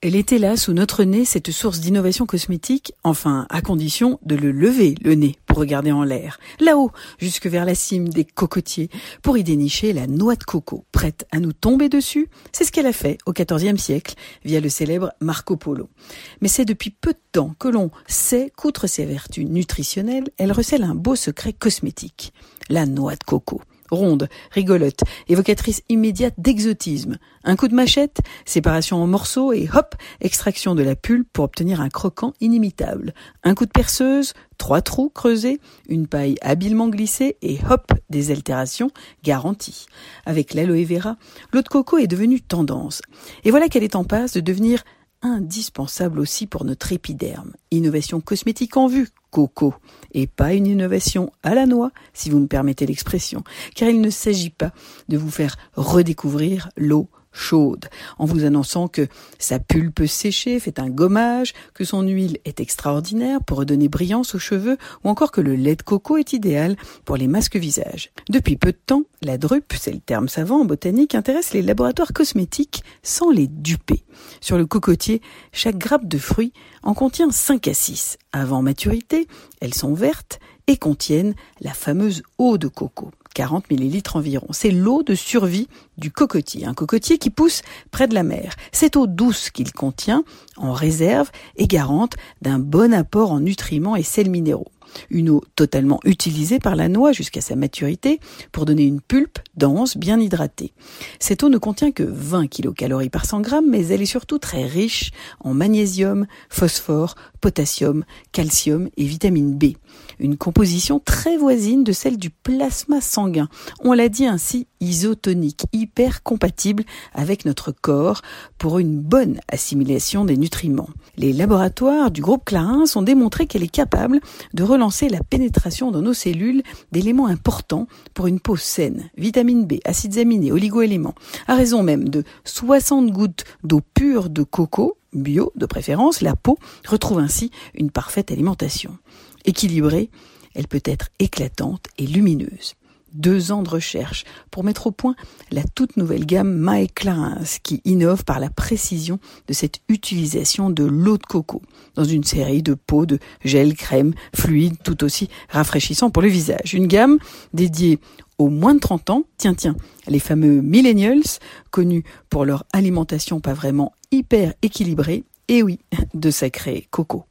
Elle était là, sous notre nez, cette source d'innovation cosmétique, enfin, à condition de le lever, le nez, pour regarder en l'air, là-haut, jusque vers la cime des cocotiers, pour y dénicher la noix de coco, prête à nous tomber dessus. C'est ce qu'elle a fait au XIVe siècle, via le célèbre Marco Polo. Mais c'est depuis peu de temps que l'on sait qu'outre ses vertus nutritionnelles, elle recèle un beau secret cosmétique, la noix de coco ronde, rigolote, évocatrice immédiate d'exotisme. Un coup de machette, séparation en morceaux et hop, extraction de la pulpe pour obtenir un croquant inimitable. Un coup de perceuse, trois trous creusés, une paille habilement glissée et hop, des altérations garanties. Avec l'aloe vera, l'eau de coco est devenue tendance. Et voilà qu'elle est en passe de devenir indispensable aussi pour notre épiderme. Innovation cosmétique en vue, coco, et pas une innovation à la noix, si vous me permettez l'expression, car il ne s'agit pas de vous faire redécouvrir l'eau chaude, en vous annonçant que sa pulpe séchée fait un gommage, que son huile est extraordinaire pour redonner brillance aux cheveux, ou encore que le lait de coco est idéal pour les masques visage. Depuis peu de temps, la drupe, c'est le terme savant en botanique, intéresse les laboratoires cosmétiques sans les duper. Sur le cocotier, chaque grappe de fruits en contient 5 à 6. Avant maturité, elles sont vertes et contiennent la fameuse eau de coco. 40 millilitres environ. C'est l'eau de survie du cocotier, un cocotier qui pousse près de la mer. Cette eau douce qu'il contient en réserve est garante d'un bon apport en nutriments et sels minéraux. Une eau totalement utilisée par la noix jusqu'à sa maturité pour donner une pulpe dense, bien hydratée. Cette eau ne contient que 20 kcal par 100 grammes, mais elle est surtout très riche en magnésium, phosphore, potassium, calcium et vitamine B. Une composition très voisine de celle du plasma sanguin. On l'a dit ainsi isotonique, hyper compatible avec notre corps pour une bonne assimilation des nutriments. Les laboratoires du groupe Clarins ont démontré qu'elle est capable de relancer la pénétration dans nos cellules d'éléments importants pour une peau saine, vitamine B, acides aminés, oligoéléments, à raison même de 60 gouttes d'eau pure de coco, bio de préférence, la peau retrouve ainsi une parfaite alimentation. Équilibrée, elle peut être éclatante et lumineuse deux ans de recherche pour mettre au point la toute nouvelle gamme My Clarins qui innove par la précision de cette utilisation de l'eau de coco dans une série de pots de gel, crème, fluide tout aussi rafraîchissant pour le visage. Une gamme dédiée aux moins de 30 ans, tiens tiens, les fameux millennials connus pour leur alimentation pas vraiment hyper équilibrée et oui, de sacré coco.